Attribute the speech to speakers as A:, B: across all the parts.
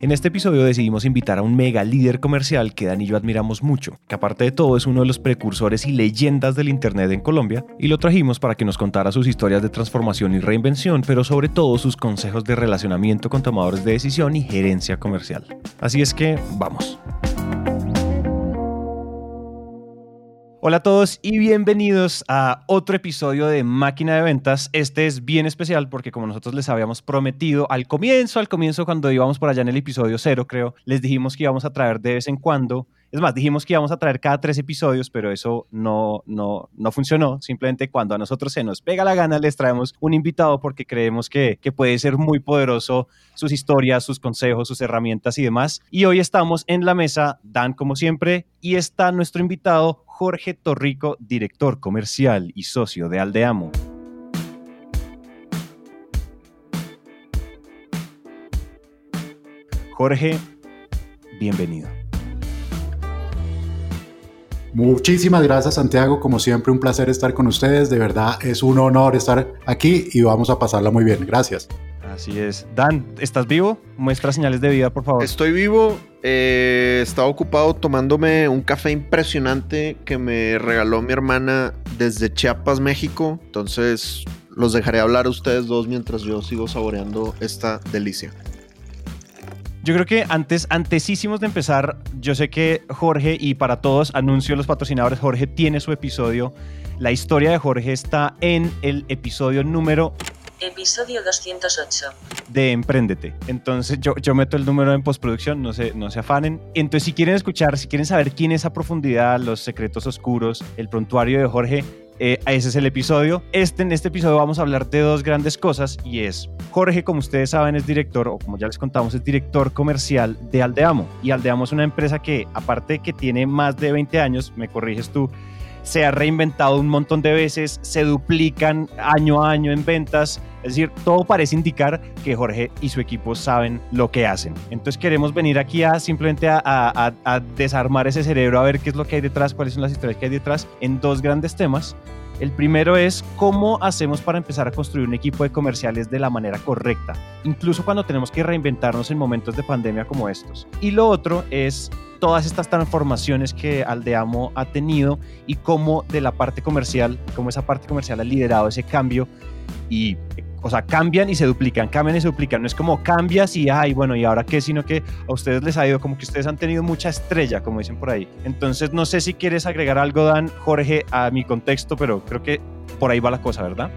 A: En este episodio decidimos invitar a un mega líder comercial que Dan y yo admiramos mucho, que aparte de todo es uno de los precursores y leyendas del Internet en Colombia, y lo trajimos para que nos contara sus historias de transformación y reinvención, pero sobre todo sus consejos de relacionamiento con tomadores de decisión y gerencia comercial. Así es que, vamos. Hola a todos y bienvenidos a otro episodio de Máquina de Ventas. Este es bien especial porque como nosotros les habíamos prometido al comienzo, al comienzo cuando íbamos por allá en el episodio cero, creo, les dijimos que íbamos a traer de vez en cuando es más, dijimos que íbamos a traer cada tres episodios, pero eso no, no, no funcionó. Simplemente cuando a nosotros se nos pega la gana, les traemos un invitado porque creemos que, que puede ser muy poderoso sus historias, sus consejos, sus herramientas y demás. Y hoy estamos en la mesa, Dan como siempre, y está nuestro invitado Jorge Torrico, director comercial y socio de Aldeamo. Jorge, bienvenido.
B: Muchísimas gracias Santiago, como siempre un placer estar con ustedes, de verdad es un honor estar aquí y vamos a pasarla muy bien, gracias.
A: Así es. Dan, ¿estás vivo? Muestra señales de vida, por favor.
C: Estoy vivo, eh, estaba ocupado tomándome un café impresionante que me regaló mi hermana desde Chiapas, México, entonces los dejaré hablar a ustedes dos mientras yo sigo saboreando esta delicia.
A: Yo creo que antes, antesísimos de empezar, yo sé que Jorge, y para todos, anuncio los patrocinadores, Jorge tiene su episodio. La historia de Jorge está en el episodio número
D: Episodio 208.
A: de Emprendete. Entonces yo, yo meto el número en postproducción, no se, no se afanen. Entonces si quieren escuchar, si quieren saber quién es a profundidad, los secretos oscuros, el prontuario de Jorge, eh, ese es el episodio. Este, en este episodio vamos a hablar de dos grandes cosas y es, Jorge, como ustedes saben, es director, o como ya les contamos, es director comercial de Aldeamo. Y Aldeamo es una empresa que, aparte de que tiene más de 20 años, me corriges tú, se ha reinventado un montón de veces, se duplican año a año en ventas. Es decir, todo parece indicar que Jorge y su equipo saben lo que hacen. Entonces queremos venir aquí a simplemente a, a- desarmar ese cerebro, a ver qué es lo que hay detrás, cuáles son las historias que hay detrás, en dos grandes temas. El primero es cómo hacemos para empezar a construir un equipo de comerciales de la manera correcta, incluso cuando tenemos que reinventarnos en momentos de pandemia como estos. Y lo otro es todas estas transformaciones que Aldeamo ha tenido y cómo de la parte comercial, cómo esa parte comercial ha liderado ese cambio y, o sea, cambian y se duplican, cambian y se duplican. No es como cambias y, ay, bueno, ¿y ahora qué? Sino que a ustedes les ha ido como que ustedes han tenido mucha estrella, como dicen por ahí. Entonces, no sé si quieres agregar algo, Dan, Jorge, a mi contexto, pero creo que por ahí va la cosa, ¿verdad?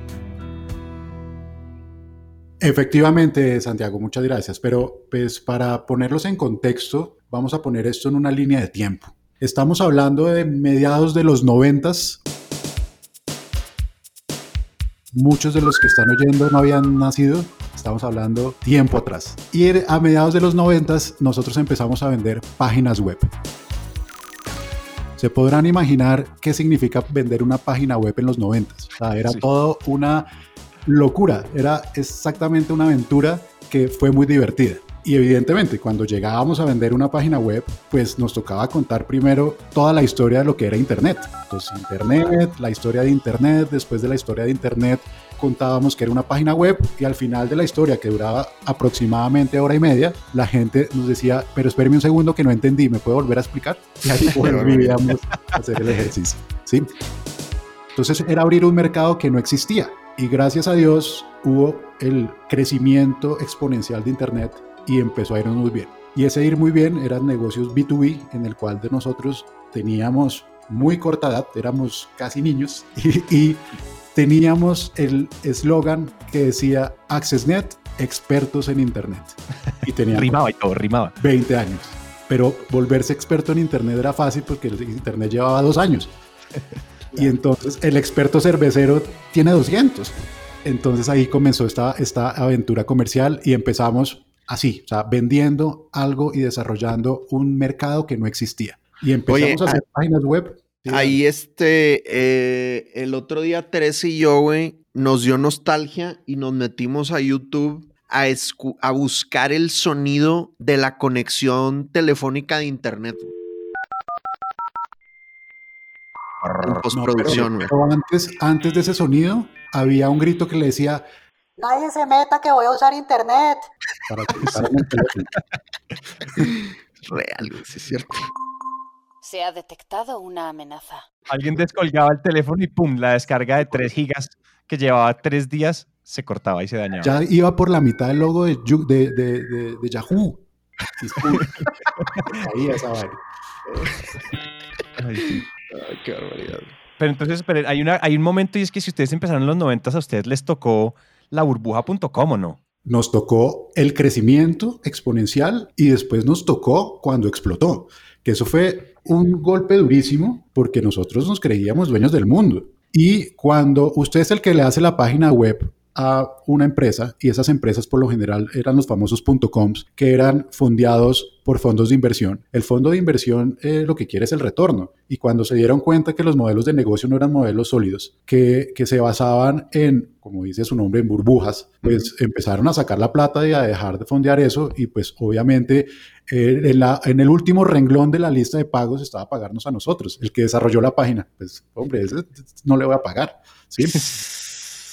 B: Efectivamente, Santiago, muchas gracias, pero pues para ponerlos en contexto, vamos a poner esto en una línea de tiempo. Estamos hablando de mediados de los noventas. Muchos de los que están oyendo no habían nacido, estamos hablando tiempo atrás. Y a mediados de los noventas nosotros empezamos a vender páginas web. Se podrán imaginar qué significa vender una página web en los noventas. O sea, era
A: Sí.
B: todo una locura, era exactamente una aventura que fue muy divertida. Y evidentemente, cuando llegábamos a vender una página web, pues nos tocaba contar primero toda la historia de lo que era Internet. Entonces, Internet, la historia de Internet, después de la historia de Internet contábamos que era una página web y al final de la historia, que duraba aproximadamente hora y media, la gente nos decía, pero espéreme un segundo que no entendí, ¿me puede volver a explicar? Y ahí volvíamos a hacer el ejercicio. ¿sí? Entonces era abrir un mercado que no existía y gracias a Dios hubo el crecimiento exponencial de Internet y empezó a irnos muy bien. Y ese ir muy bien eran negocios B2B en el cual de nosotros teníamos muy corta edad, éramos casi niños y, y teníamos el eslogan que decía AccessNet, expertos en Internet. Y teníamos
A: Rimaba y todo, rimaba.
B: 20 años. Pero volverse experto en Internet era fácil porque el Internet llevaba dos años. Y entonces el experto cervecero tiene 200. Entonces ahí comenzó esta, esta aventura comercial y empezamos así, o sea, vendiendo algo y desarrollando un mercado que no existía. Y empezamos
C: Oye,
B: a hacer páginas web
C: Ahí este, eh, el otro día Teresa y yo, güey, nos dio nostalgia y nos metimos a YouTube a, buscar el sonido de la conexión telefónica de internet. En
B: No, pero-
C: postproducción, güey.
B: pero antes, antes de ese sonido, había un grito que le decía
E: Nadie se meta que voy a usar internet.
B: para que teléfono.
C: Real, sí es cierto.
F: Se ha detectado una amenaza.
A: Alguien descolgaba el teléfono y pum, la descarga de 3 gigas que llevaba 3 días se cortaba y se dañaba.
B: Ya iba por la mitad del logo de, de, de- de- de Yahoo. Ahí esa vaina.
A: Ay, sí.
C: Ay, qué barbaridad.
A: Pero entonces, esperen, hay, una, hay un momento y es que si ustedes empezaron en los 90 a ustedes les tocó la burbuja.com o no.
B: Nos tocó el crecimiento exponencial y después nos tocó cuando explotó. Que eso fue un golpe durísimo porque nosotros nos creíamos dueños del mundo. Y cuando usted es el que le hace la página web a una empresa, y esas empresas por lo general eran los famosos .coms, que eran fondeados por fondos de inversión. El fondo de inversión eh, lo que quiere es el retorno. Y cuando se dieron cuenta que los modelos de negocio no eran modelos sólidos, que, que se basaban en, como dice su nombre, en burbujas, pues empezaron a sacar la plata y a dejar de fondear eso. Y pues obviamente eh, en, la- en el último renglón de la lista de pagos estaba pagarnos a nosotros, el que desarrolló la página. Pues hombre, ese no le voy a pagar. ¿sí?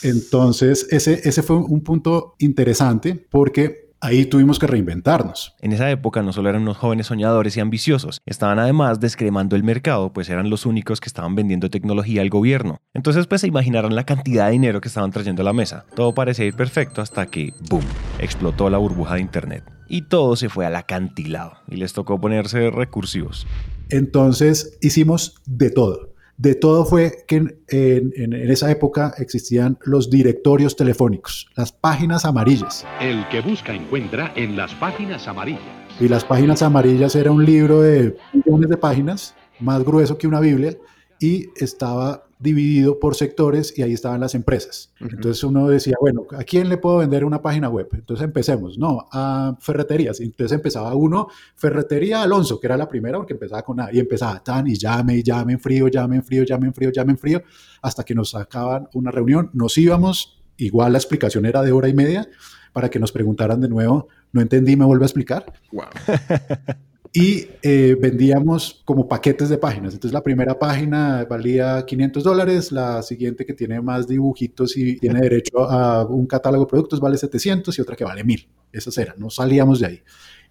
B: Entonces, ese, ese fue un punto interesante porque ahí tuvimos que reinventarnos.
A: En esa época no solo eran unos jóvenes soñadores y ambiciosos, estaban además descremando el mercado, pues eran los únicos que estaban vendiendo tecnología al gobierno. Entonces, pues se imaginarán la cantidad de dinero que estaban trayendo a la mesa. Todo parecía ir perfecto hasta que, ¡boom!, explotó la burbuja de Internet. Y todo se fue al acantilado y les tocó ponerse recursivos.
B: Entonces, hicimos de todo. De todo fue que en, en- en esa época existían los directorios telefónicos, las páginas amarillas.
G: El que busca encuentra en las páginas amarillas.
B: Y las páginas amarillas era un libro de millones de páginas, más grueso que una Biblia, y estaba dividido por sectores y ahí estaban las empresas.
C: Ujú.
B: Entonces uno decía, bueno, ¿a quién le puedo vender una página web? Entonces empecemos, no, a ferreterías. Entonces empezaba uno, Ferretería Alonso, que era la primera porque empezaba con A, y empezaba tan y llame, y llame en frío, llame en frío, llame en frío, llame en frío, hasta que nos sacaban una reunión, nos íbamos, igual la explicación era de hora y media, para que nos preguntaran de nuevo, no entendí, me vuelve a explicar
C: Wow.
B: y eh, vendíamos como paquetes de páginas. Entonces la primera página valía 500 dólares, la siguiente que tiene más dibujitos y tiene derecho a un catálogo de productos vale 700 y otra que vale 1000. Esas eran, no salíamos de ahí.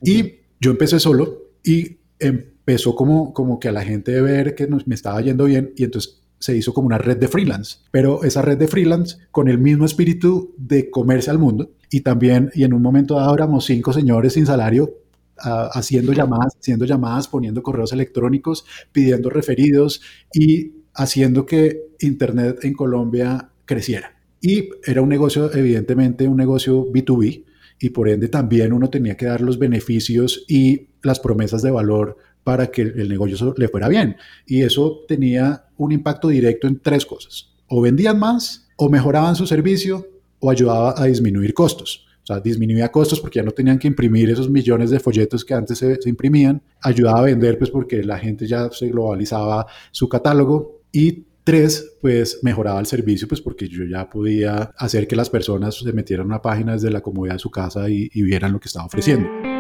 B: Y yo empecé solo y empezó como, como que a la gente ver que nos, me estaba yendo bien y entonces se hizo como una red de freelance, pero esa red de freelance con el mismo espíritu de comerse al mundo y también, y en un momento dado éramos cinco señores sin salario haciendo llamadas, haciendo llamadas, poniendo correos electrónicos, pidiendo referidos y haciendo que Internet en Colombia creciera. Y era un negocio, evidentemente, un negocio B2B y por ende también uno tenía que dar los beneficios y las promesas de valor para que el negocio le fuera bien. Y eso tenía un impacto directo en tres cosas. O vendían más, o mejoraban su servicio, o ayudaba a disminuir costos. O sea, disminuía costos porque ya no tenían que imprimir esos millones de folletos que antes se, imprimían. Ayudaba a vender pues porque la gente ya se globalizaba su catálogo. Y tres, pues mejoraba el servicio pues porque yo ya podía hacer que las personas se metieran a una página desde la comodidad de su casa y, y vieran lo que estaba ofreciendo.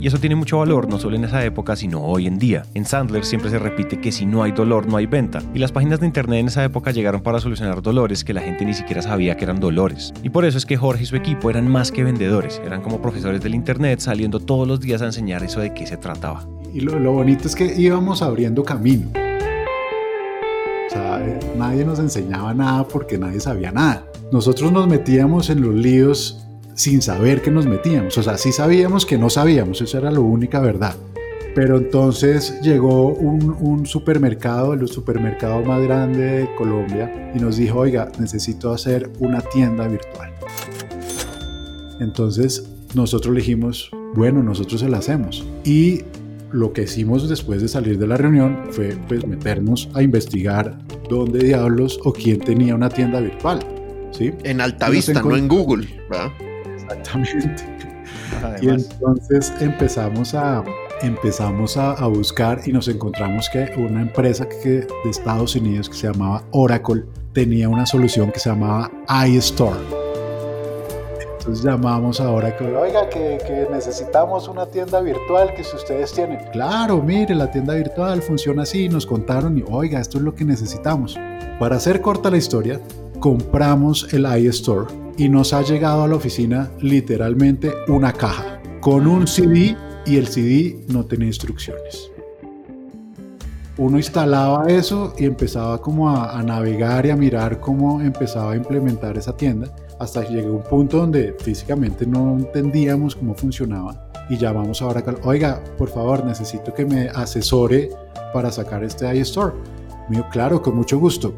A: Y eso tiene mucho valor no solo en esa época, sino hoy en día. En Sandler siempre se repite que si no hay dolor, no hay venta. Y las páginas de internet en esa época llegaron para solucionar dolores que la gente ni siquiera sabía que eran dolores. Y por eso es que Jorge y su equipo eran más que vendedores, eran como profesores del internet saliendo todos los días a enseñar eso de qué se trataba.
B: Y lo, bonito es que íbamos abriendo camino. O sea, eh, nadie nos enseñaba nada porque nadie sabía nada. Nosotros nos metíamos en los líos sin saber que nos metíamos. O sea, sí sabíamos que no sabíamos, eso era la única verdad. Pero entonces llegó un, un supermercado, el supermercado más grande de Colombia, y nos dijo, oiga, necesito hacer una tienda virtual. Entonces nosotros le dijimos, bueno, nosotros se la hacemos. Y lo que hicimos después de salir de la reunión fue pues meternos a investigar dónde diablos o quién tenía una tienda virtual. ¿sí?
C: En Altavista, no en Google, ¿verdad?
B: Exactamente. Y entonces empezamos a, empezamos a, a buscar y nos encontramos que una empresa que, de Estados Unidos que se llamaba Oracle tenía una solución que se llamaba iStore. Entonces llamamos a Oracle, oiga, que, que necesitamos una tienda virtual que si ustedes tienen. Claro, mire, la tienda virtual funciona así. Nos contaron y, oiga, esto es lo que necesitamos. Para hacer corta la historia, compramos el iStore y nos ha llegado a la oficina literalmente una caja con un CD y el CD no tenía instrucciones. Uno instalaba eso y empezaba como a, navegar y a mirar cómo empezaba a implementar esa tienda hasta que llegué a un punto donde físicamente no entendíamos cómo funcionaba y llamamos ahora, oiga, por favor, necesito que me asesore para sacar este iStore. Dijo, claro, con mucho gusto.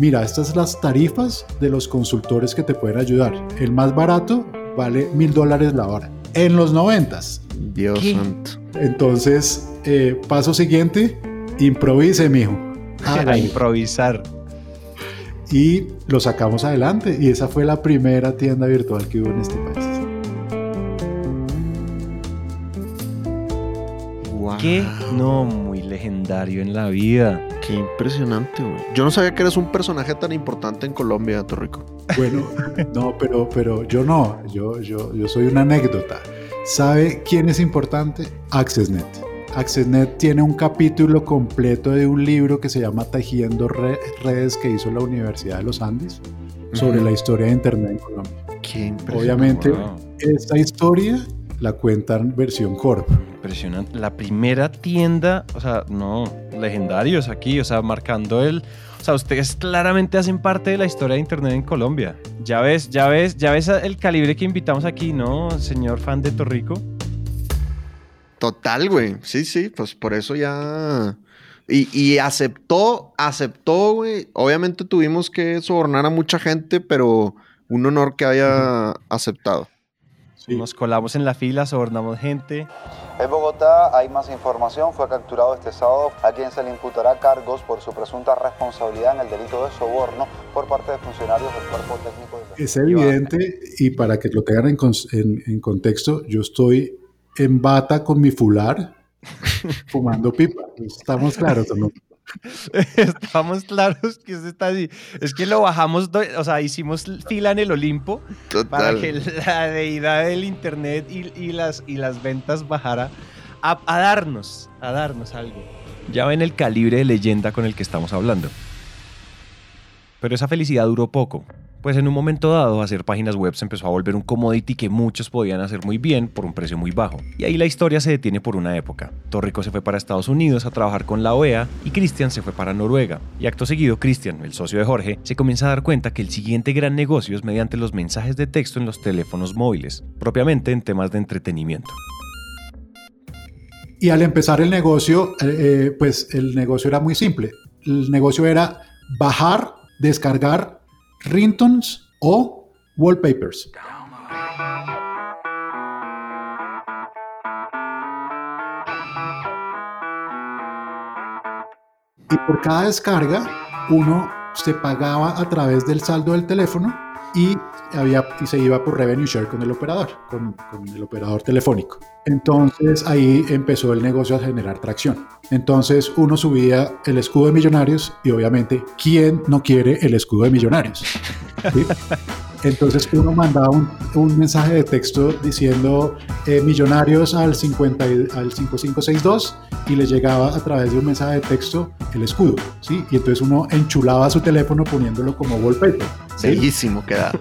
B: Mira, estas son las tarifas de los consultores que te pueden ayudar. El más barato vale mil dólares la hora. En los noventas.
C: Dios
A: ¿Qué?
C: santo.
B: Entonces, eh, paso siguiente, improvise, mijo.
A: A
B: Hágale.
A: improvisar.
B: Y lo sacamos adelante. Y esa fue la primera tienda virtual que hubo en este país.
C: Wow.
A: ¿Qué? No, muy legendario en la vida.
C: Qué impresionante, güey. Yo no sabía que eres un personaje tan importante en Colombia, Torrico.
B: Bueno, no, pero, pero yo no, yo, yo, yo soy una anécdota. ¿Sabe quién es importante? AccessNet. AccessNet tiene un capítulo completo de un libro que se llama Tejiendo Re- Redes que hizo la Universidad de los Andes sobre la historia de Internet en Colombia.
C: Qué impresionante.
B: Obviamente,
A: Wow.
B: esta historia la cuentan versión Corp.
A: Impresionante. La primera tienda, o sea, no, legendarios aquí, o sea, marcando el. O sea, ustedes claramente hacen parte de la historia de Internet en Colombia. Ya ves, ya ves, ya ves el calibre que invitamos aquí, ¿no, señor fan de Torrico?
C: Total, güey. Sí, sí, pues por eso ya. Y, y aceptó, aceptó, güey. Obviamente tuvimos que sobornar a mucha gente, pero un honor que haya aceptado.
B: Sí.
A: Nos colamos en la fila, sobornamos gente.
H: En Bogotá hay más información. Fue capturado este sábado a quien se le imputará cargos por su presunta responsabilidad en el delito de soborno por parte de funcionarios del cuerpo técnico de
B: Es evidente y para que lo tengan en, cons- en- en contexto, yo estoy en bata con mi fular fumando pipa. Estamos claros, ¿o no?
A: Estamos claros que usted está así. Es que lo bajamos, o sea, hicimos fila en el Olimpo para que la deidad del internet y, y las, y las ventas bajara a, a darnos, a darnos algo. Ya ven el calibre de leyenda con el que estamos hablando. Pero esa felicidad duró poco, pues en un momento dado hacer páginas web se empezó a volver un commodity que muchos podían hacer muy bien por un precio muy bajo. Y ahí la historia se detiene por una época. Torrico se fue para Estados Unidos a trabajar con la OEA y Christian se fue para Noruega. Y acto seguido, Christian, el socio de Jorge, se comienza a dar cuenta que el siguiente gran negocio es mediante los mensajes de texto en los teléfonos móviles, propiamente en temas de entretenimiento.
B: Y al empezar el negocio, eh, eh, pues el negocio era muy simple. El negocio era bajar, descargar ringtones o wallpapers. Y por cada descarga, uno se pagaba a través del saldo del teléfono y, había, y se iba por revenue share con el operador, con, el operador telefónico. Entonces ahí empezó el negocio a generar tracción. Entonces uno subía el escudo de millonarios y obviamente, ¿quién no quiere el escudo de millonarios? Entonces uno mandaba un, mensaje de texto diciendo eh, millonarios al, 50, y- al 5562 y le llegaba a través de un mensaje de texto el escudo, ¿sí? Y entonces uno enchulaba su teléfono poniéndolo como wallpaper, ¿sí?
C: Bellísimo queda.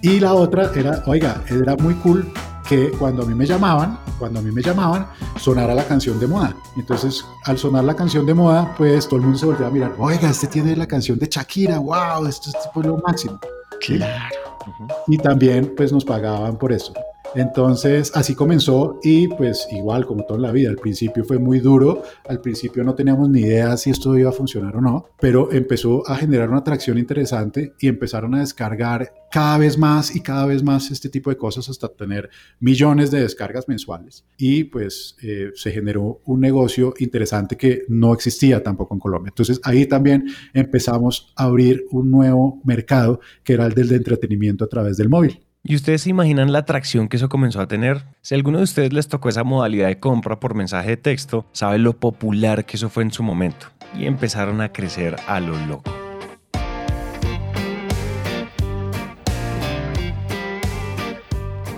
B: Y la otra era, oiga, era muy cool que cuando a mí me llamaban, cuando a mí me llamaban, sonara la canción de moda. Entonces, al sonar la canción de moda, pues todo el mundo se volvía a mirar, oiga, este tiene la canción de Shakira, wow, esto es tipo lo máximo.
C: Claro.
B: Y también, pues nos pagaban por eso. Entonces, así comenzó y pues igual como toda la vida, al principio fue muy duro, al principio no teníamos ni idea si esto iba a funcionar o no, pero empezó a generar una atracción interesante y empezaron a descargar cada vez más y cada vez más este tipo de cosas hasta tener millones de descargas mensuales. Y pues eh, se generó un negocio interesante que no existía tampoco en Colombia. Entonces ahí también empezamos a abrir un nuevo mercado que era el del de entretenimiento a través del móvil.
A: ¿Y ustedes se imaginan la atracción que eso comenzó a tener? Si a alguno de ustedes les tocó esa modalidad de compra por mensaje de texto, sabe lo popular que eso fue en su momento. Y empezaron a crecer a lo loco.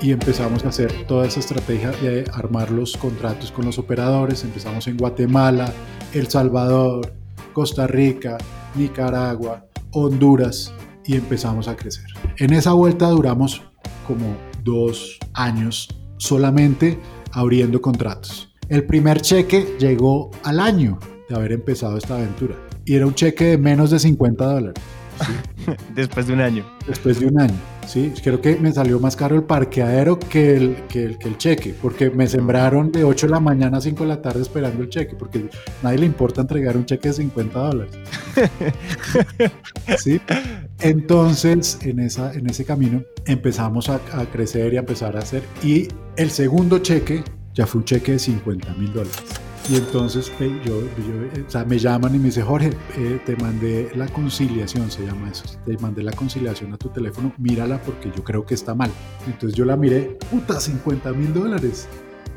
B: y empezamos a hacer toda esa estrategia de armar los contratos con los operadores. Empezamos en Guatemala, El Salvador, Costa Rica, Nicaragua, Honduras y empezamos a crecer. En esa vuelta duramos como dos años solamente abriendo contratos. El primer cheque llegó al año de haber empezado esta aventura y era un cheque de menos de 50 dólares.
A: Después de un año.
B: Después de un año. Sí, creo que me salió más caro el parqueadero que el, que el, que el cheque, porque me sembraron de 8 de la mañana a 5 de la tarde esperando el cheque, porque a nadie le importa entregar un cheque de 50 dólares. sí. Entonces, en, esa, en ese camino empezamos a, a crecer y a empezar a hacer. Y el segundo cheque ya fue un cheque de 50 mil dólares. Y entonces yo, yo o sea, me llaman y me dice, Jorge, eh, te mandé la conciliación, se llama eso, te mandé la conciliación a tu teléfono, mírala porque yo creo que está mal. Entonces yo la miré, puta, 50 mil dólares.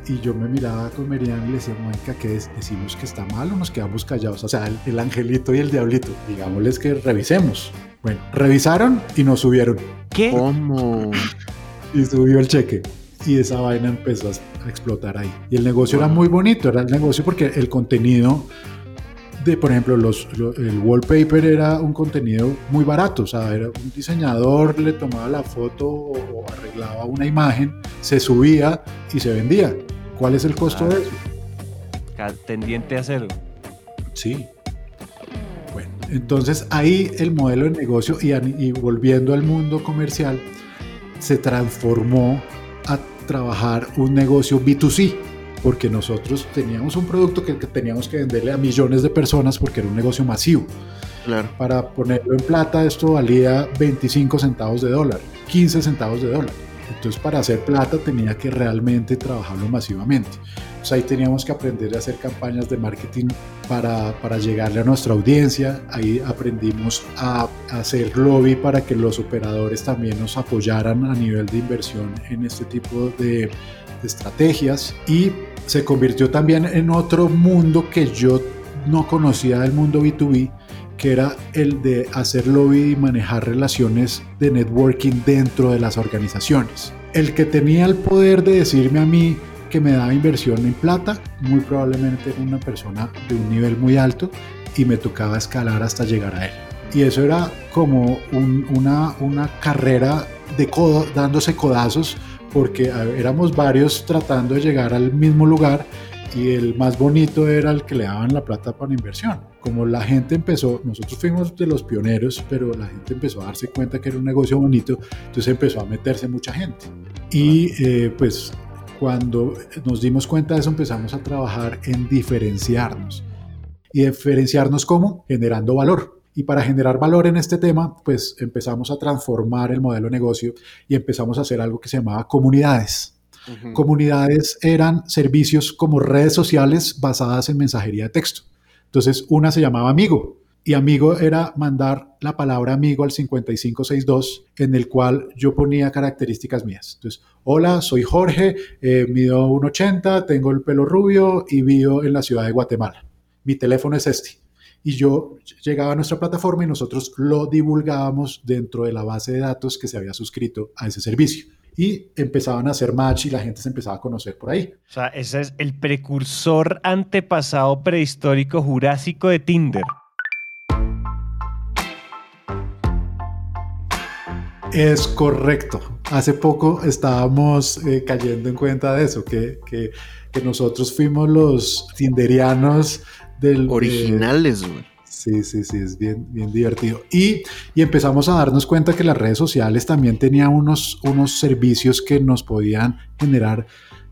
B: Y yo me miraba con Merian y le decía, Mónica, ¿qué es? ¿Decimos que está mal o nos quedamos callados? O sea, el, el angelito y el diablito, digámosles que revisemos. Bueno, revisaron y nos subieron.
A: ¿Qué?
C: ¿Cómo?
B: Y subió el cheque y esa vaina empezó a explotar ahí. Y el negocio era muy bonito, era el negocio porque el contenido de, por ejemplo, los, lo- el wallpaper era un contenido muy barato, o sea, era un diseñador le tomaba la foto o, arreglaba una imagen, se subía y se vendía. ¿Cuál es el costo
A: Claro.
B: de eso?
A: Tendiente a cero.
B: Sí. Bueno, entonces ahí el modelo de negocio y, volviendo al mundo comercial se transformó trabajar un negocio B2C, porque nosotros teníamos un producto que, que teníamos que venderle a millones de personas porque era un negocio masivo.
C: Claro.
B: Para ponerlo en plata, esto valía 25 centavos de dólar, 15 centavos de dólar. Entonces, para hacer plata tenía que realmente trabajarlo masivamente. Entonces, ahí teníamos que aprender a hacer campañas de marketing para, para llegarle a nuestra audiencia. Ahí aprendimos a, a hacer lobby para que los operadores también nos apoyaran a nivel de inversión en este tipo de, de estrategias. Y se convirtió también en otro mundo que yo no conocía del mundo B2B, que era el de hacer lobby y manejar relaciones de networking dentro de las organizaciones. El que tenía el poder de decirme a mí que me daba inversión en plata, muy probablemente era una persona de un nivel muy alto y me tocaba escalar hasta llegar a él. Y eso era como un- una, carrera de dándose codazos, porque éramos varios tratando de llegar al mismo lugar y el más bonito era el que le daban la plata para inversión. Como la gente empezó, nosotros fuimos de los pioneros, pero la gente empezó a darse cuenta que era un negocio bonito, entonces empezó a meterse mucha gente. Y eh, pues cuando nos dimos cuenta de eso empezamos a trabajar en diferenciarnos. ¿Y diferenciarnos cómo? Generando valor. Y para generar valor en este tema, pues empezamos a transformar el modelo de negocio y empezamos a hacer algo que se llamaba comunidades. Comunidades eran servicios como redes sociales basadas en mensajería de texto. Entonces, una se llamaba Amigo y Amigo era mandar la palabra amigo al 5562 en el cual yo ponía características mías. Entonces, hola, soy Jorge, eh, mido 1,80, tengo el pelo rubio y vivo en la ciudad de Guatemala. Mi teléfono es este. Y yo llegaba a nuestra plataforma y nosotros lo divulgábamos dentro de la base de datos que se había suscrito a ese servicio. Y empezaban a hacer match y la gente se empezaba a conocer por ahí.
A: O sea, ese es el precursor antepasado prehistórico jurásico de Tinder.
B: Es correcto. Hace poco estábamos eh, cayendo en cuenta de eso, que, que, que nosotros fuimos los tinderianos del... de-
C: Originales, güey.
B: Sí, sí, sí, es bien, bien divertido. Y, y empezamos a darnos cuenta que las redes sociales también tenían unos, unos servicios que nos podían generar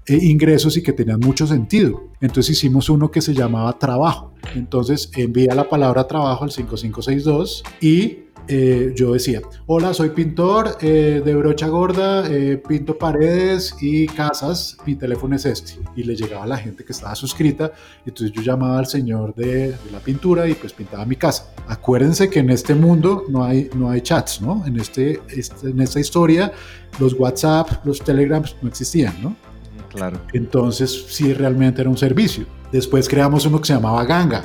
B: eh, ingresos y que tenían mucho sentido. Entonces hicimos uno que se llamaba trabajo. Entonces envía la palabra trabajo al 5562 y eh, yo decía, hola, soy pintor eh, de brocha gorda, eh, pinto paredes y casas, mi teléfono es este. Y le llegaba a la gente que estaba suscrita, entonces yo llamaba al señor de, de, la pintura y pues pintaba mi casa. Acuérdense que en este mundo no hay, no hay chats, ¿no? En, este, este, en esta historia los WhatsApp, los Telegrams no existían, ¿no?
A: Claro.
B: Entonces sí realmente era un servicio. Después creamos uno que se llamaba Ganga.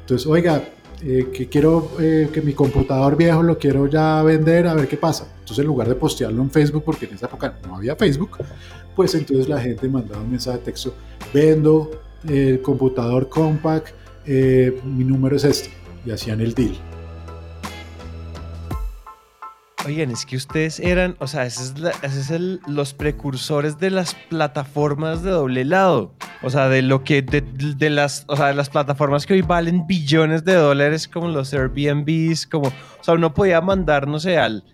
B: Entonces, oiga, eh, que quiero eh, que mi computador viejo lo quiero ya vender, a ver qué pasa. Entonces, en lugar de postearlo en Facebook, porque en esa época no había Facebook, pues entonces la gente mandaba un mensaje de texto, vendo el computador compact, eh, mi número es este, y hacían el deal.
A: Oigan, es que ustedes eran, o sea, ese es, el, los precursores de las plataformas de doble lado. O sea, de lo que, de, de, las, o sea, de las plataformas que hoy valen billones de dólares, como los Airbnbs, como, o sea, uno podía mandar, no sé, al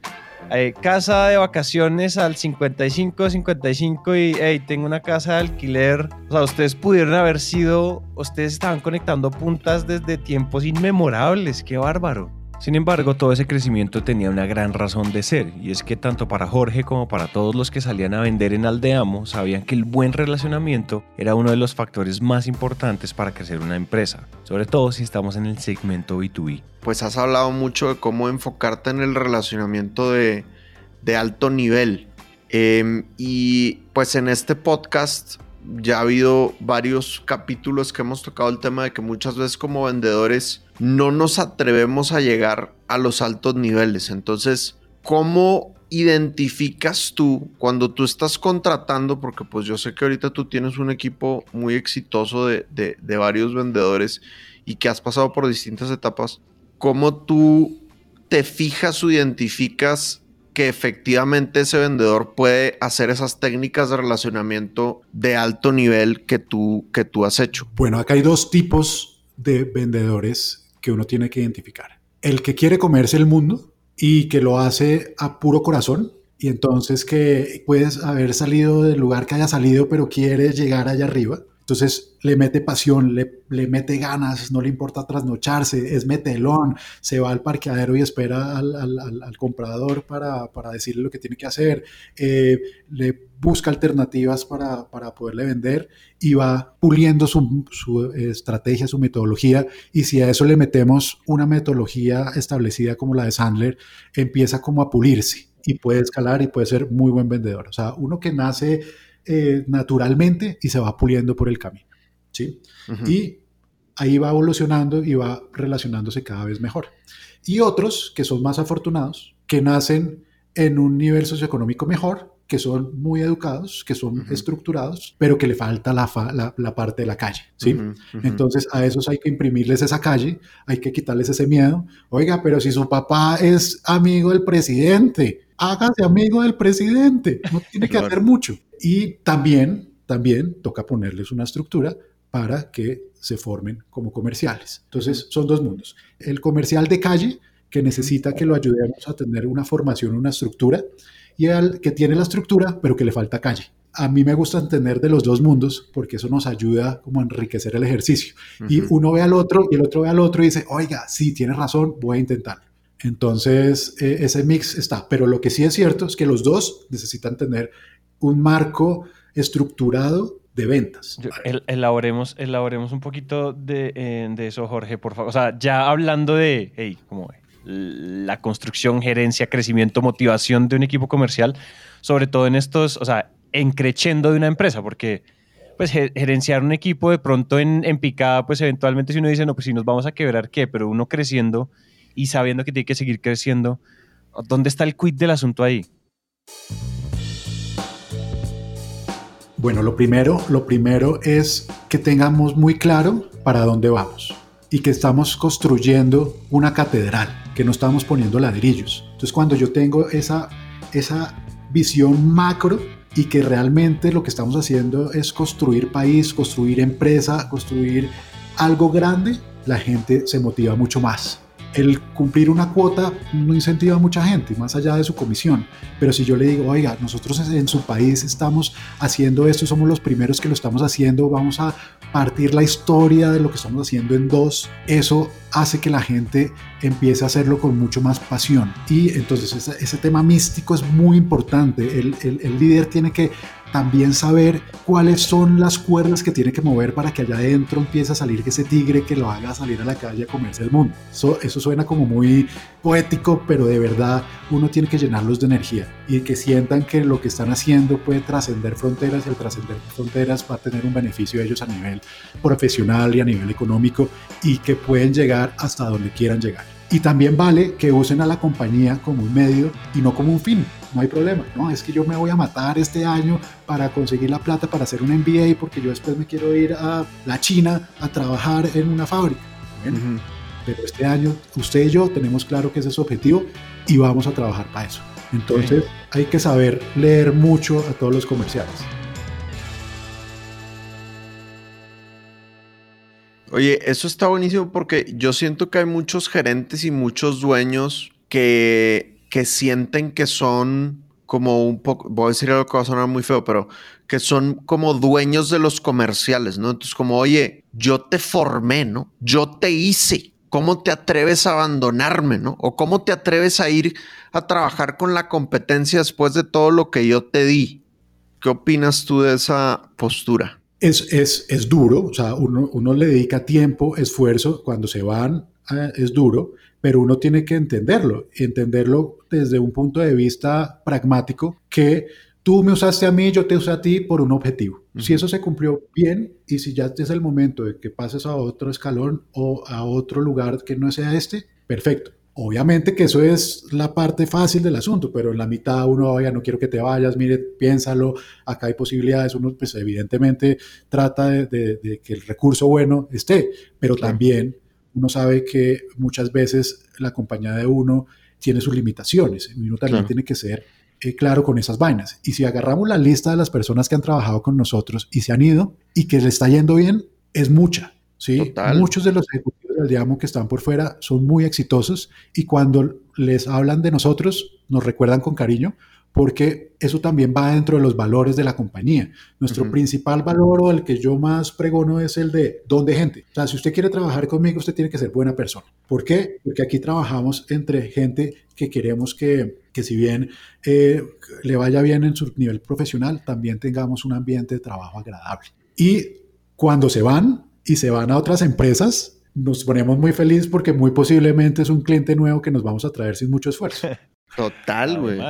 A: eh, casa de vacaciones al 55, 55 y, hey, tengo una casa de alquiler. O sea, ustedes pudieron haber sido, ustedes estaban conectando puntas desde tiempos inmemorables, qué bárbaro. Sin embargo, todo ese crecimiento tenía una gran razón de ser, y es que tanto para Jorge como para todos los que salían a vender en Aldeamo sabían que el buen relacionamiento era uno de los factores más importantes para crecer una empresa, sobre todo si estamos en el segmento B2B.
C: Pues has hablado mucho de cómo enfocarte en el relacionamiento de, de alto nivel. Eh, y pues en este podcast ya ha habido varios capítulos que hemos tocado el tema de que muchas veces como vendedores no nos atrevemos a llegar a los altos niveles. Entonces, ¿cómo identificas tú cuando tú estás contratando? Porque pues yo sé que ahorita tú tienes un equipo muy exitoso de, de, de varios vendedores y que has pasado por distintas etapas. ¿Cómo tú te fijas o identificas que efectivamente ese vendedor puede hacer esas técnicas de relacionamiento de alto nivel que tú, que tú has hecho?
B: Bueno, acá hay dos tipos de vendedores que uno tiene que identificar. El que quiere comerse el mundo y que lo hace a puro corazón y entonces que puedes haber salido del lugar que haya salido pero quiere llegar allá arriba. Entonces le mete pasión, le, le, mete ganas, no le importa trasnocharse, es metelón, se va al parqueadero y espera al, al, comprador para, para, decirle lo que tiene que hacer, eh, le busca alternativas para, para, poderle vender y va puliendo su, su, estrategia, su metodología. Y si a eso le metemos una metodología establecida como la de Sandler, empieza como a pulirse y puede escalar y puede ser muy buen vendedor. O sea, uno que nace eh, naturalmente y se va puliendo por el camino. ¿sí? Uh -huh. Y ahí va evolucionando y va relacionándose cada vez mejor. Y otros que son más afortunados, que nacen en un nivel socioeconómico mejor, que son muy educados, que son uh -huh. estructurados, pero que le falta la, fa la, la, parte de la calle, ¿sí? Uh -huh. Entonces a esos hay que imprimirles esa calle, hay que quitarles ese miedo. Oiga, pero si su papá es amigo del presidente, hágase amigo del presidente, no tiene que hacer mucho. Y también, también toca ponerles una estructura para que se formen como comerciales. Entonces, son dos mundos. El comercial de calle, que necesita que lo ayudemos a tener una formación, una estructura, y el que tiene la estructura, pero que le falta calle. A mí me gusta entender de los dos mundos porque eso nos ayuda como a enriquecer el ejercicio. Uh -huh. Y uno ve al otro y el otro ve al otro y dice, oiga, sí, tiene razón, voy a intentarlo. Entonces, eh, ese mix está. Pero lo que sí es cierto es que los dos necesitan tener un marco estructurado de ventas.
A: El, elaboremos, elaboremos un poquito de, eh, de, eso, Jorge, por favor. O sea, ya hablando de, como la construcción, gerencia, crecimiento, motivación de un equipo comercial, sobre todo en estos, o sea, en creciendo de una empresa, porque pues gerenciar un equipo de pronto en, en picada, pues eventualmente si uno dice, no, pues si nos vamos a quebrar, ¿qué? Pero uno creciendo y sabiendo que tiene que seguir creciendo, ¿dónde está el quid del asunto ahí?
B: Bueno, lo primero, lo primero es que tengamos muy claro para dónde vamos y que estamos construyendo una catedral, que no estamos poniendo ladrillos. Entonces, cuando yo tengo esa, esa visión macro y que realmente lo que estamos haciendo es construir país, construir empresa, construir algo grande, la gente se motiva mucho más. El cumplir una cuota no incentiva a mucha gente, más allá de su comisión. Pero si yo le digo, oiga, nosotros en su país estamos haciendo esto, somos los primeros que lo estamos haciendo, vamos a partir la historia de lo que estamos haciendo en dos, eso hace que la gente empiece a hacerlo con mucho más pasión. Y entonces ese, tema místico es muy importante. El, el líder tiene que también saber cuáles son las cuerdas que tiene que mover para que allá adentro empiece a salir ese tigre que lo haga salir a la calle a comerse el mundo. Eso, eso suena como muy poético, pero de verdad uno tiene que llenarlos de energía y que sientan que lo que están haciendo puede trascender fronteras y al trascender fronteras va a tener un beneficio de ellos a nivel profesional y a nivel económico y que pueden llegar hasta donde quieran llegar. Y también vale que usen a la compañía como un medio y no como un fin. No hay problema. No, es que yo me voy a matar este año para conseguir la plata para hacer un MBA porque yo después me quiero ir a la China a trabajar en una fábrica. Bueno, uh -huh. pero este año usted y yo tenemos claro que ese es su objetivo y vamos a trabajar para eso. Entonces hay que saber leer mucho a todos los comerciales.
C: Oye, eso está buenísimo porque yo siento que hay muchos gerentes y muchos dueños que, que sienten que son como un poco, voy a decir algo que va a sonar muy feo, pero que son como dueños de los comerciales, ¿no? Entonces como, oye, yo te formé, ¿no? Yo te hice. ¿Cómo te atreves a abandonarme, no? O cómo te atreves a ir a trabajar con la competencia después de todo lo que yo te di. ¿Qué opinas tú de esa postura?
B: Es, es, es duro, o sea, uno, uno, le dedica tiempo, esfuerzo, cuando se van eh, es duro, pero uno tiene que entenderlo, entenderlo desde un punto de vista pragmático, que tú me usaste a mí, yo te usé a ti por un objetivo. Uh -huh. Si eso se cumplió bien y si ya es el momento de que pases a otro escalón o a otro lugar que no sea este, perfecto. Obviamente que eso es la parte fácil del asunto, pero en la mitad uno, oiga, no quiero que te vayas, mire, piénsalo, acá hay posibilidades, uno pues evidentemente trata de, de, de que el recurso bueno esté, pero claro. también uno sabe que muchas veces la compañía de uno tiene sus limitaciones y uno también claro. tiene que ser eh, claro con esas vainas. Y si agarramos la lista de las personas que han trabajado con nosotros y se han ido y que le está yendo bien, es mucha. ¿sí? Total. Muchos de los ejecutivos del Diamo que están por fuera son muy exitosos y cuando les hablan de nosotros nos recuerdan con cariño porque eso también va dentro de los valores de la compañía. Nuestro uh -huh. principal valor o el que yo más pregono es el de don de gente. O sea, si usted quiere trabajar conmigo, usted tiene que ser buena persona. ¿Por qué? Porque aquí trabajamos entre gente que queremos que, que si bien eh, le vaya bien en su nivel profesional, también tengamos un ambiente de trabajo agradable. Y cuando se van y se van a otras empresas, nos ponemos muy felices porque muy posiblemente es un cliente nuevo que nos vamos a traer sin mucho esfuerzo.
C: Total, güey.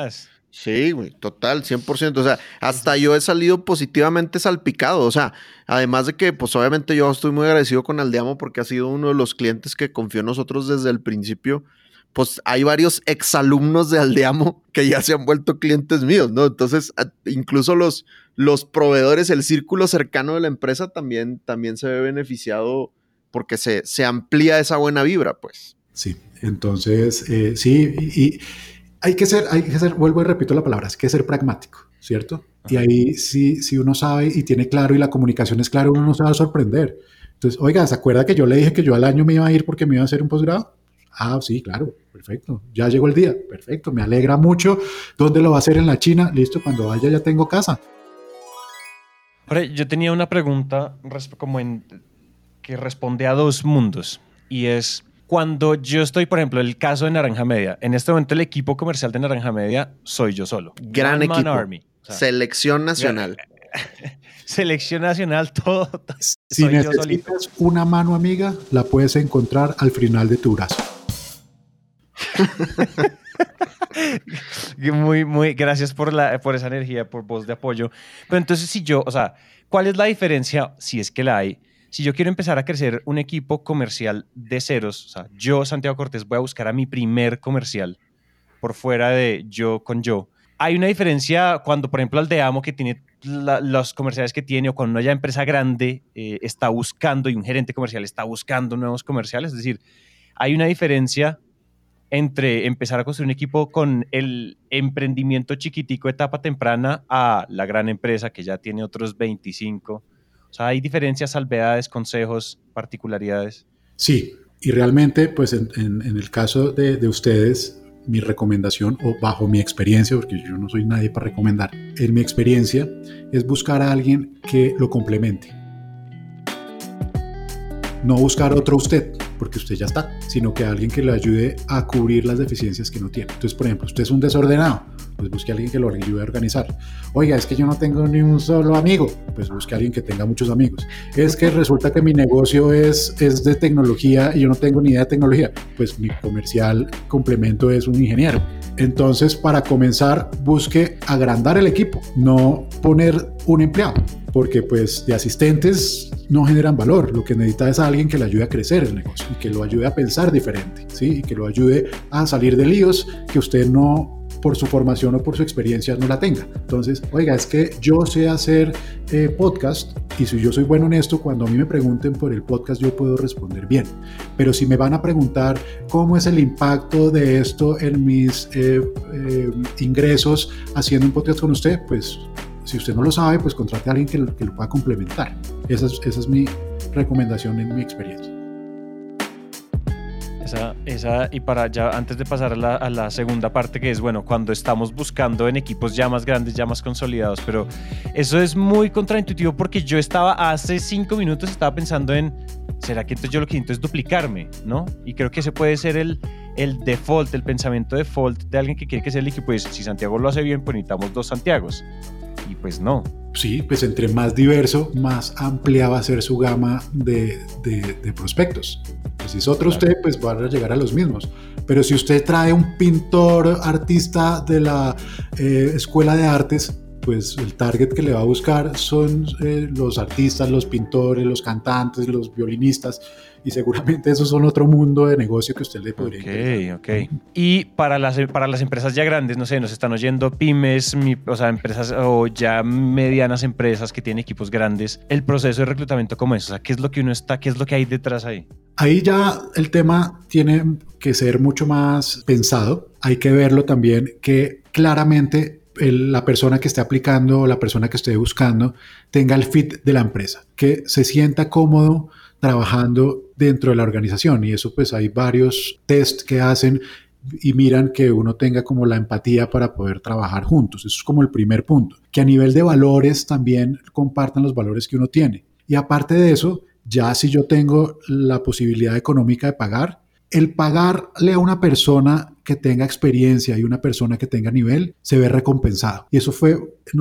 C: Sí, güey, total, 100%. O sea, hasta yo he salido positivamente salpicado. O sea, además de que, pues obviamente yo estoy muy agradecido con Aldeamo porque ha sido uno de los clientes que confió en nosotros desde el principio. Pues hay varios exalumnos de Aldeamo que ya se han vuelto clientes míos, ¿no? Entonces, incluso los, los proveedores, el círculo cercano de la empresa también, también se ve beneficiado porque se, se amplía esa buena vibra, pues.
B: Sí, entonces, eh, sí, y, y, hay que ser, hay que ser, vuelvo y repito la palabra, hay que ser pragmático, ¿cierto? Ajá. Y ahí sí, si uno sabe y tiene claro y la comunicación es clara, uno no se va a sorprender. Entonces, oiga, ¿se acuerda que yo le dije que yo al año me iba a ir porque me iba a hacer un posgrado? Ah, sí, claro, perfecto. Ya llegó el día, perfecto, me alegra mucho. ¿Dónde lo va a hacer en la China? Listo, cuando vaya ya tengo casa.
A: Ahora, yo tenía una pregunta como en que responde a dos mundos y es cuando yo estoy, por ejemplo, el caso de Naranja Media. En este momento el equipo comercial de Naranja Media soy yo solo.
C: Gran One equipo. Army. O sea, Selección nacional.
A: Selección nacional, todo.
B: Si soy necesitas una mano amiga, la puedes encontrar al final de tu brazo.
A: muy, muy, gracias por, la, por esa energía, por voz de apoyo. Pero entonces, si yo, o sea, ¿cuál es la diferencia, si es que la hay, si yo quiero empezar a crecer un equipo comercial de ceros, o sea, yo, Santiago Cortés, voy a buscar a mi primer comercial por fuera de yo con yo. Hay una diferencia cuando, por ejemplo, Aldeamo, que tiene los comerciales que tiene, o cuando una empresa grande eh, está buscando y un gerente comercial está buscando nuevos comerciales. Es decir, hay una diferencia entre empezar a construir un equipo con el emprendimiento chiquitico, etapa temprana, a la gran empresa que ya tiene otros 25 o sea, ¿hay diferencias, salvedades, consejos, particularidades?
B: Sí, Y realmente, pues en, en- en el caso de, de ustedes, mi recomendación, o bajo mi experiencia, porque yo no soy nadie para recomendar, en mi experiencia es buscar a alguien que lo complemente. No buscar otro usted, porque usted ya está, sino que alguien que le ayude a cubrir las deficiencias que no tiene. Entonces, por ejemplo, usted es un desordenado, pues busque a alguien que lo ayude a organizar. Oiga, es que yo no tengo ni un solo amigo, pues busque a alguien que tenga muchos amigos. Es que resulta que mi negocio es, es de tecnología y yo no tengo ni idea de tecnología, pues mi comercial complemento es un ingeniero. Entonces, para comenzar, busque agrandar el equipo, no poner un empleado, porque pues de asistentes no generan valor. Lo que necesita es alguien que le ayude a crecer el negocio y que lo ayude a pensar diferente, ¿sí? Y que lo ayude a salir de líos que usted no por su formación o por su experiencia no la tenga. Entonces, oiga, es que yo sé hacer eh, podcast y si yo soy bueno en esto, cuando a mí me pregunten por el podcast yo puedo responder bien. Pero si me van a preguntar cómo es el impacto de esto en mis eh, eh, ingresos haciendo un podcast con usted, pues si usted no lo sabe, pues contrate a alguien que, lo- que lo pueda complementar. Esa es, esa es mi recomendación en mi experiencia.
A: Esa, esa, y para ya, antes de pasar a la, segunda parte, que es, bueno, cuando estamos buscando en equipos ya más grandes, ya más consolidados, pero eso es muy contraintuitivo porque yo estaba hace cinco minutos, estaba pensando en, ¿será que entonces yo lo que necesito es duplicarme, no? Y creo que ese puede ser el, el default, el pensamiento default de alguien que quiere que sea el equipo. Y es, si Santiago lo hace bien, pues necesitamos dos Santiagos. Y pues no.
B: Sí, pues entre más diverso, más amplia va a ser su gama de, de- de prospectos. Pues si es otro
A: Claro.
B: usted, pues van a llegar a los mismos. Pero si usted trae un pintor, artista de la eh, escuela de artes, pues el target que le va a buscar son eh, los artistas, los pintores, los cantantes, los violinistas. Y seguramente esos son otro mundo de negocio que usted le podría interesar.
A: Ok, ok. Y para las, para las empresas ya grandes, no sé, nos están oyendo pymes, mi- o sea, empresas o ya medianas empresas que tienen equipos grandes, el proceso de reclutamiento como es, o sea, ¿qué es lo que uno está, qué es lo que hay detrás ahí?
B: Ahí ya el tema tiene que ser mucho más pensado. Hay que verlo también que claramente la persona que esté aplicando o la persona que esté buscando tenga el fit de la empresa, que se sienta cómodo trabajando dentro de la organización. Y eso pues hay varios test que hacen y miran que uno tenga como la empatía para poder trabajar juntos. Eso es como el primer punto. Que a nivel de valores también compartan los valores que uno tiene. Y aparte de eso, ya si yo tengo la posibilidad económica de pagar, el pagarle a una persona que tenga experiencia y una persona que tenga nivel se ve recompensado. Y eso fue,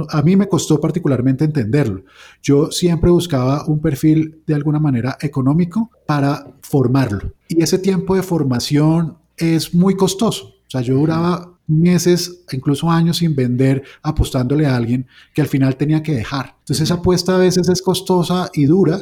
B: a mí me costó particularmente entenderlo. Yo siempre buscaba un perfil de alguna manera económico para formarlo. Y ese tiempo de formación es muy costoso. O sea, yo duraba meses, incluso años sin vender, apostándole a alguien que al final tenía que dejar. Entonces esa apuesta a veces es costosa y dura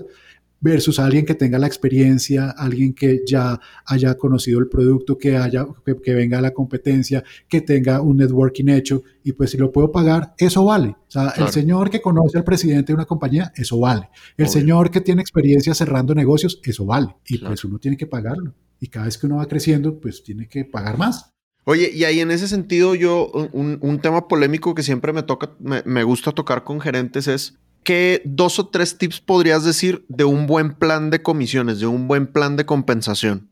B: versus alguien que tenga la experiencia, alguien que ya haya conocido el producto, que, haya, que, que venga a la competencia, que tenga un networking hecho y pues si lo puedo pagar, eso vale. O sea,
C: Claro.
B: el señor que conoce al presidente de una compañía, eso vale. El
C: Obvio.
B: señor que tiene experiencia cerrando negocios, eso vale. Y
C: Claro.
B: pues uno tiene que pagarlo. Y cada vez que uno va creciendo, pues tiene que pagar más.
C: Oye, y ahí en ese sentido, yo, un, un tema polémico que siempre me toca, me, me gusta tocar con gerentes es ¿qué dos o tres tips podrías decir de un buen plan de comisiones, de un buen plan de compensación?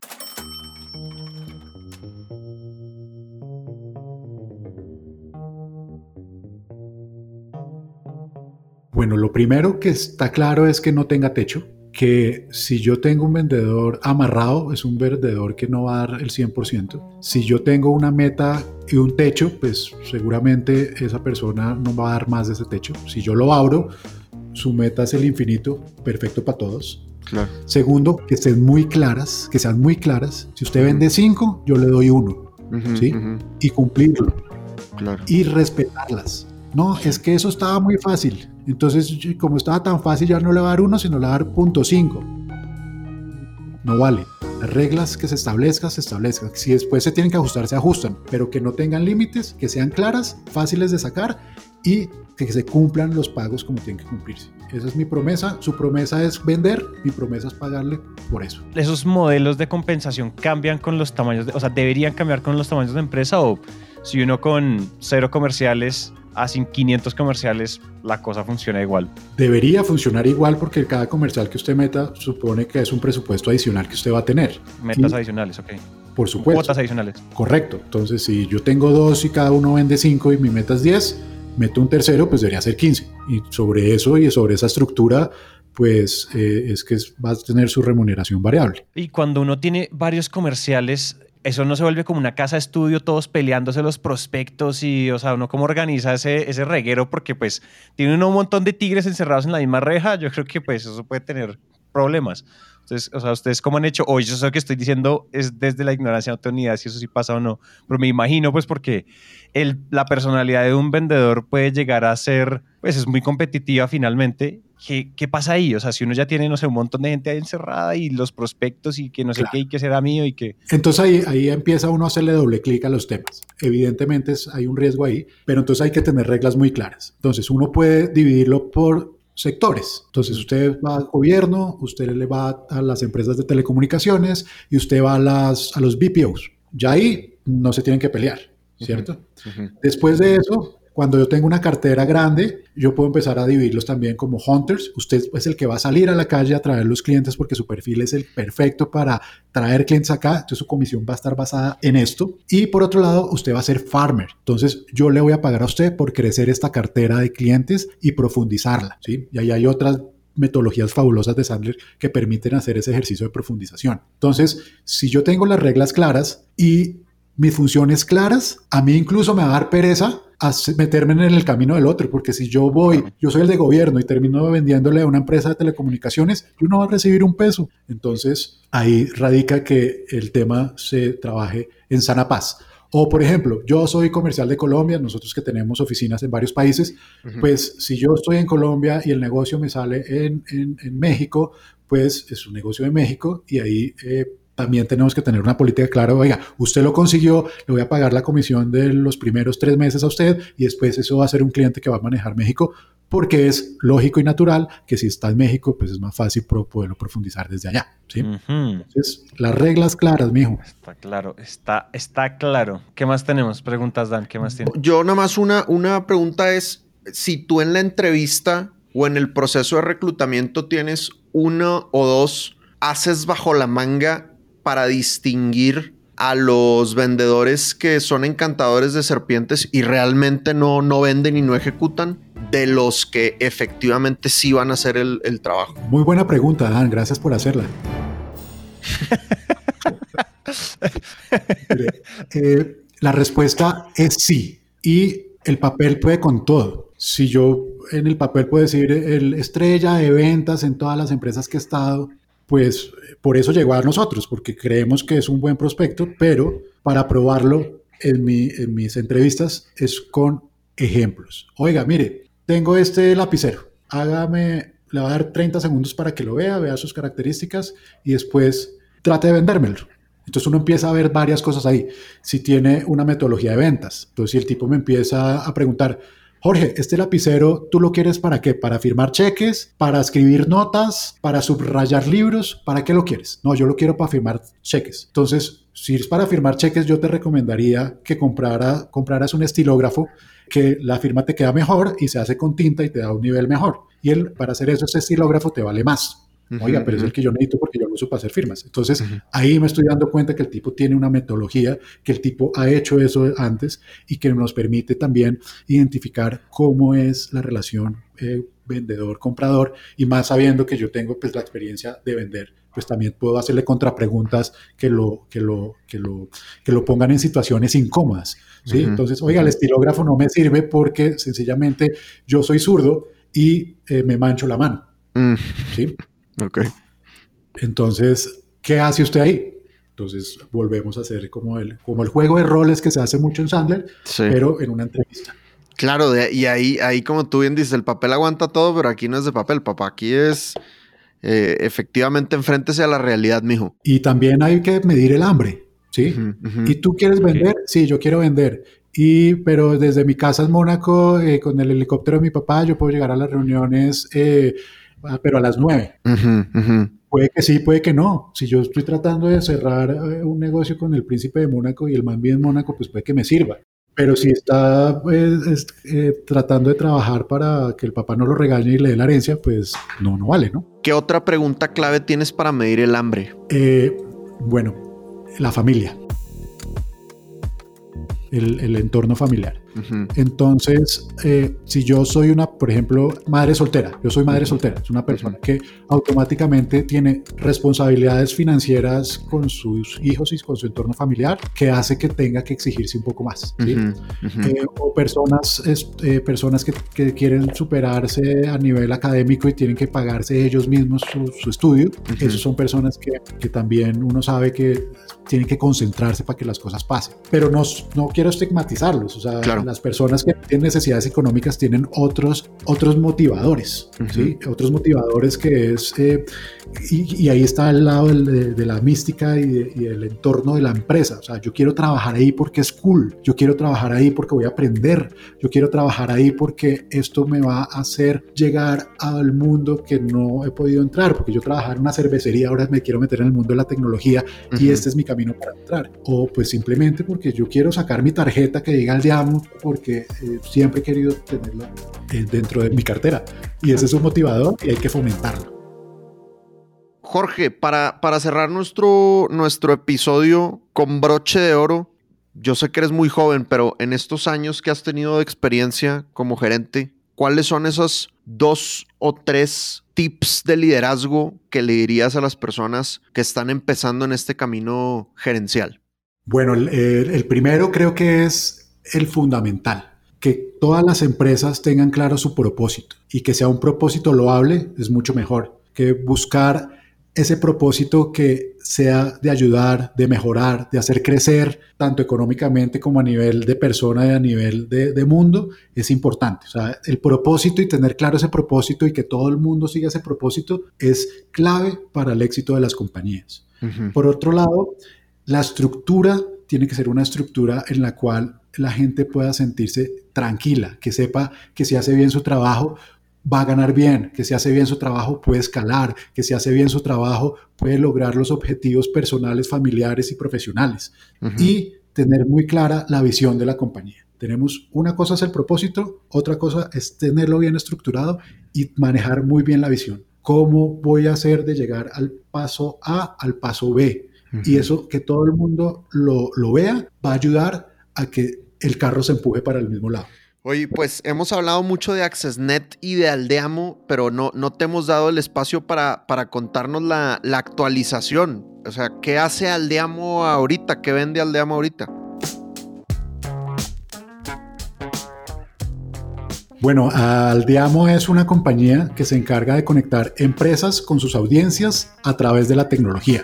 B: Bueno, lo primero que está claro es que no tenga techo, que si yo tengo un vendedor amarrado, es un vendedor que no va a dar el 100%. Si yo tengo una meta y un techo, pues seguramente esa persona no va a dar más de ese techo. Si yo lo abro, su meta es el infinito, perfecto para todos.
C: Claro.
B: Segundo, que estén muy claras, que sean muy claras. Si usted vende 5, yo le doy uno Sí. y cumplirlo
C: claro.
B: y respetarlas. No, es que eso estaba muy fácil. Entonces, como estaba tan fácil, ya no le va a dar uno, sino le va a dar punto cinco. No vale. Las reglas que se establezcan, se establezcan. Si después se tienen que ajustar, se ajustan. Pero que no tengan límites, que sean claras, fáciles de sacar y que se cumplan los pagos como tienen que cumplirse. Esa es mi promesa. Su promesa es vender, mi promesa es pagarle por eso.
A: ¿Esos modelos de compensación cambian con los tamaños, o sea, deberían cambiar con los tamaños de empresa o si uno con cero comerciales hacen 500 comerciales, la cosa funciona igual.
B: Debería funcionar igual porque cada comercial que usted meta supone que es un presupuesto adicional que usted va a tener.
A: Metas adicionales, ok.
B: Por supuesto.
A: Cuotas adicionales.
B: Correcto. Entonces, si yo tengo dos y cada uno vende cinco y mi meta es 10, meto un tercero, pues debería ser 15. Y sobre eso y sobre esa estructura, pues eh, es que va a tener su remuneración variable.
A: Y cuando uno tiene varios comerciales, eso no se vuelve como una casa estudio, todos peleándose los prospectos y, o sea, uno cómo organiza ese, ese reguero, porque pues tiene uno un montón de tigres encerrados en la misma reja, yo creo que pues eso puede tener problemas. Entonces, o sea, ustedes cómo han hecho, hoy yo sé que estoy diciendo es desde la ignorancia, idea si eso sí pasa o no, pero me imagino pues porque el, la personalidad de un vendedor puede llegar a ser, pues es muy competitiva finalmente. ¿Qué, ¿Qué pasa ahí? O sea, si uno ya tiene, no sé, un montón de gente ahí encerrada y los prospectos y que no sé
B: Claro.
A: qué y que será mío y que...
B: Entonces ahí, ahí empieza uno a hacerle doble clic a los temas. Evidentemente es- hay un riesgo ahí, pero entonces hay que tener reglas muy claras. Entonces uno puede dividirlo por sectores. Entonces usted va al gobierno, usted le va a las empresas de telecomunicaciones y usted va a, las, a los BPOs. Ya ahí no se tienen que pelear, ¿cierto? Después de eso, cuando yo tengo una cartera grande, yo puedo empezar a dividirlos también como hunters. Usted es el que va a salir a la calle a traer los clientes porque su perfil es el perfecto para traer clientes acá. Entonces su comisión va a estar basada en esto. Y por otro lado, usted va a ser farmer. Entonces yo le voy a pagar a usted por crecer esta cartera de clientes y profundizarla. ¿sí? Y ahí hay otras metodologías fabulosas de Sandler que permiten hacer ese ejercicio de profundización. Entonces, si yo tengo las reglas claras y mis funciones claras, a mí incluso me va a dar pereza a meterme en el camino del otro, porque si yo voy, yo soy el de gobierno y termino vendiéndole a una empresa de telecomunicaciones, yo no va a recibir un peso. Entonces, ahí radica que el tema se trabaje en sana paz. O, por ejemplo, yo soy comercial de Colombia, nosotros que tenemos oficinas en varios países, pues si yo estoy en Colombia y el negocio me sale en, en- en México, pues es un negocio de México y ahí eh, también tenemos que tener una política clara. Oiga, usted lo consiguió, le voy a pagar la comisión de los primeros tres meses a usted y después eso va a ser un cliente que va a manejar México porque es lógico y natural que si está en México, pues es más fácil pro- poderlo profundizar desde allá. ¿sí? Entonces, las reglas claras, mijo.
A: Está claro, está, está claro. ¿Qué más tenemos? Preguntas, Dan, ¿qué más tiene?
C: Yo nada más una, una pregunta es, si tú en la entrevista o en el proceso de reclutamiento tienes uno o dos haces bajo la manga para distinguir a los vendedores que son encantadores de serpientes y realmente no, no venden y no ejecutan, de los que efectivamente sí van a hacer el, el trabajo.
B: Muy buena pregunta, Dan. Gracias por hacerla. Mire, eh, la respuesta es sí. Y el papel puede con todo. Si yo en el papel puedo decir el estrella de ventas en todas las empresas que he estado, pues por eso llegó a nosotros, porque creemos que es un buen prospecto, pero para probarlo en mis entrevistas es con ejemplos. Oiga, mire, tengo este lapicero, hágame, le va a dar 30 segundos para que lo vea, vea sus características y después trate de vendérmelo. Entonces uno empieza a ver varias cosas ahí. Si tiene una metodología de ventas, entonces si el tipo me empieza a preguntar, Jorge, este lapicero, ¿tú lo quieres para qué? ¿Para firmar cheques? ¿Para escribir notas? ¿Para subrayar libros? ¿Para qué lo quieres? No, yo lo quiero para firmar cheques. Entonces, si es para firmar cheques, yo te recomendaría que comprara, compraras un estilógrafo que la firma te queda mejor y se hace con tinta y te da un nivel mejor. Y el, para hacer eso, ese estilógrafo te vale más. Oiga, pero es el que yo necesito porque yo lo uso para hacer firmas. Entonces, ahí me estoy dando cuenta que el tipo tiene una metodología, que el tipo ha hecho eso antes y que nos permite también identificar cómo es la relación eh, vendedor-comprador y más sabiendo que yo tengo pues la experiencia de vender, pues también puedo hacerle contrapreguntas que lo, que lo, que lo, que lo pongan en situaciones incómodas. ¿sí?
C: Ujú,
B: Entonces, oiga, el estilógrafo no me sirve porque sencillamente yo soy zurdo y eh, me mancho la mano.
C: Mm,
B: ¿sí?
C: Ok.
B: Entonces, ¿qué hace usted ahí? Entonces, volvemos a hacer como el, como el juego de roles que se hace mucho en Sandler,
C: Sí.
B: pero en una entrevista.
C: Claro, de- y ahí, ahí como tú bien dices, el papel aguanta todo, pero aquí no es de papel, papá. Aquí es eh, efectivamente enfréntese a la realidad, mijo.
B: Y también hay que medir el hambre, ¿sí? ¿Y tú quieres vender? Sí, yo quiero vender. Y, pero desde mi casa en Mónaco, eh, con el helicóptero de mi papá, yo puedo llegar a las reuniones, eh, pero a las nueve. Puede que sí, puede que no. Si yo estoy tratando de cerrar eh, un negocio con el príncipe de Mónaco y el man vive en Mónaco, pues puede que me sirva. Pero si está pues, es- eh, tratando de trabajar para que el papá no lo regañe y le dé la herencia, pues no, no vale, ¿no?
C: ¿Qué otra pregunta clave tienes para medir el hambre?
B: Eh, bueno, la familia. El, el entorno familiar. Entonces, eh, si yo soy una, por ejemplo, madre soltera, yo soy madre soltera, es una persona que automáticamente tiene responsabilidades financieras con sus hijos y con su entorno familiar, que hace que tenga que exigirse un poco más. ¿sí?
C: ujú, ujú.
B: Eh, o personas, es- eh, personas que, que quieren superarse a nivel académico y tienen que pagarse ellos mismos su, su estudio. Esas son personas que, que también uno sabe que tienen que concentrarse para que las cosas pasen. Pero no, no quiero estigmatizarlos. O sea,
C: Claro.
B: Las personas que tienen necesidades económicas tienen otros, otros motivadores. ¿sí? Otros motivadores que es... eh, y, y ahí está el lado del- de, de la mística y, de- y el entorno de la empresa. O sea, yo quiero trabajar ahí porque es cool. Yo quiero trabajar ahí porque voy a aprender. Yo quiero trabajar ahí porque esto me va a hacer llegar al mundo que no he podido entrar. Porque yo trabajaba en una cervecería, ahora me quiero meter en el mundo de la tecnología y
C: Ujú.
B: este es mi camino para entrar. O pues simplemente porque yo quiero sacar mi tarjeta que diga al diamo porque eh, siempre he querido tenerla eh, dentro de mi cartera. Y ese es un motivador y hay que fomentarlo.
C: Jorge, para, para cerrar nuestro, nuestro episodio con broche de oro, yo sé que eres muy joven, pero en estos años que has tenido de experiencia como gerente, ¿cuáles son esos dos o tres tips de liderazgo que le dirías a las personas que están empezando en este camino gerencial?
B: Bueno, el primero creo que es el fundamental, que todas las empresas tengan claro su propósito y que sea un propósito loable es mucho mejor que buscar ese propósito que sea de ayudar, de mejorar, de hacer crecer, tanto económicamente como a nivel de persona y a nivel de, de mundo, es importante. O sea, el propósito y tener claro ese propósito y que todo el mundo siga ese propósito es clave para el éxito de las compañías. Por otro lado, la estructura tiene que ser una estructura en la cual la gente pueda sentirse tranquila, que sepa que si hace bien su trabajo va a ganar bien, que si hace bien su trabajo puede escalar, que si hace bien su trabajo puede lograr los objetivos personales, familiares y profesionales. Y tener muy clara la visión de la compañía. Tenemos una cosa es el propósito, otra cosa es tenerlo bien estructurado y manejar muy bien la visión. ¿Cómo voy a hacer de llegar al paso A al paso B? Y eso que todo el mundo lo, lo vea va a ayudar a que el carro se empuje para el mismo lado.
C: Oye, pues hemos hablado mucho de AccessNet y de Aldeamo, pero no, no te hemos dado el espacio para, para contarnos la, la actualización. O sea, ¿qué hace Aldeamo ahorita? ¿Qué vende Aldeamo ahorita?
B: Bueno, Aldeamo es una compañía que se encarga de conectar empresas con sus audiencias a través de la tecnología.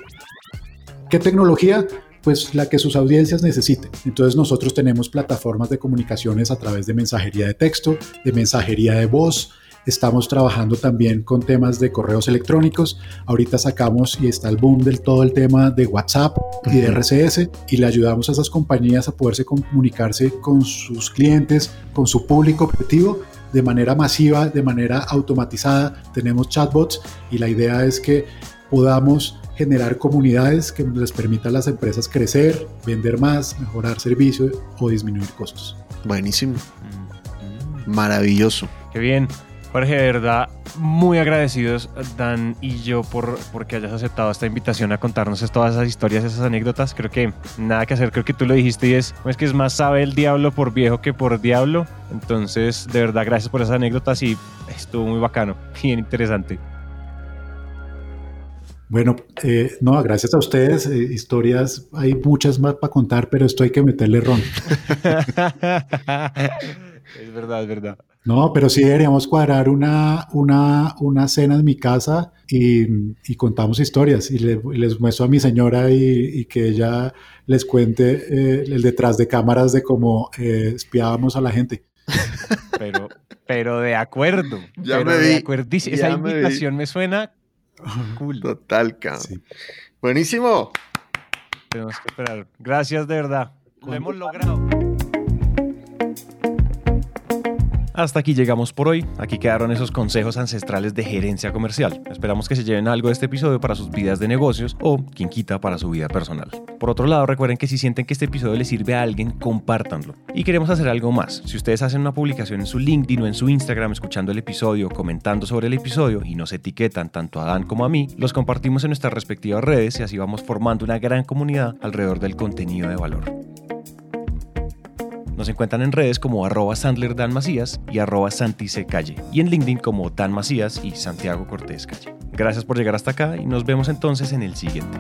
B: ¿Qué tecnología? Pues la que sus audiencias necesiten. Entonces nosotros tenemos plataformas de comunicaciones a través de mensajería de texto, de mensajería de voz. Estamos trabajando también con temas de correos electrónicos. Ahorita sacamos y está el boom del todo el tema de WhatsApp y de RCS y le ayudamos a esas compañías a poderse comunicarse con sus clientes, con su público objetivo de manera masiva, de manera automatizada. Tenemos chatbots y la idea es que podamos generar comunidades que les permitan a las empresas crecer, vender más, mejorar servicios o disminuir costos.
C: Buenísimo. Maravilloso.
A: Qué bien. Jorge, de verdad, muy agradecidos, Dan y yo, por porque hayas aceptado esta invitación a contarnos todas esas historias, esas anécdotas. Creo que nada que hacer, creo que tú lo dijiste y es, es que es más sabe el diablo por viejo que por diablo. Entonces, de verdad, gracias por esas anécdotas y estuvo muy bacano, bien interesante.
B: Bueno, eh, no, gracias a ustedes. eh, historias, hay muchas más para contar, pero esto hay que meterle ron.
A: es verdad, es verdad.
B: No, pero sí deberíamos cuadrar una, una, una cena en mi casa y, y contamos historias y, le- y les muestro a mi señora y, y que ella les cuente eh, el detrás de cámaras de cómo eh, espiábamos a la gente.
A: Pero, pero de acuerdo.
C: Ya
A: pero
C: me
A: de
C: vi,
A: acuerdísimo.
C: ya
A: Esa
C: me vi.
A: invitación me suena cool.
C: Total, cabrón.
B: Sí.
C: Buenísimo.
A: Tenemos que esperar. Gracias de verdad. Lo hemos logrado. Hasta aquí llegamos por hoy. Aquí quedaron esos consejos ancestrales de gerencia comercial. Esperamos que se lleven algo de este episodio para sus vidas de negocios o, quien quita, para su vida personal. Por otro lado, recuerden que si sienten que este episodio les sirve a alguien, compártanlo. Y queremos hacer algo más. Si ustedes hacen una publicación en su LinkedIn o en su Instagram escuchando el episodio, comentando sobre el episodio y nos etiquetan tanto a Dan como a mí, los compartimos en nuestras respectivas redes y así vamos formando una gran comunidad alrededor del contenido de valor. Nos encuentran en redes como arroba Sandler Dan Macías y arroba Santice Calle y en LinkedIn como Dan Macías y Santiago Cortés Calle. Gracias por llegar hasta acá y nos vemos entonces en el siguiente.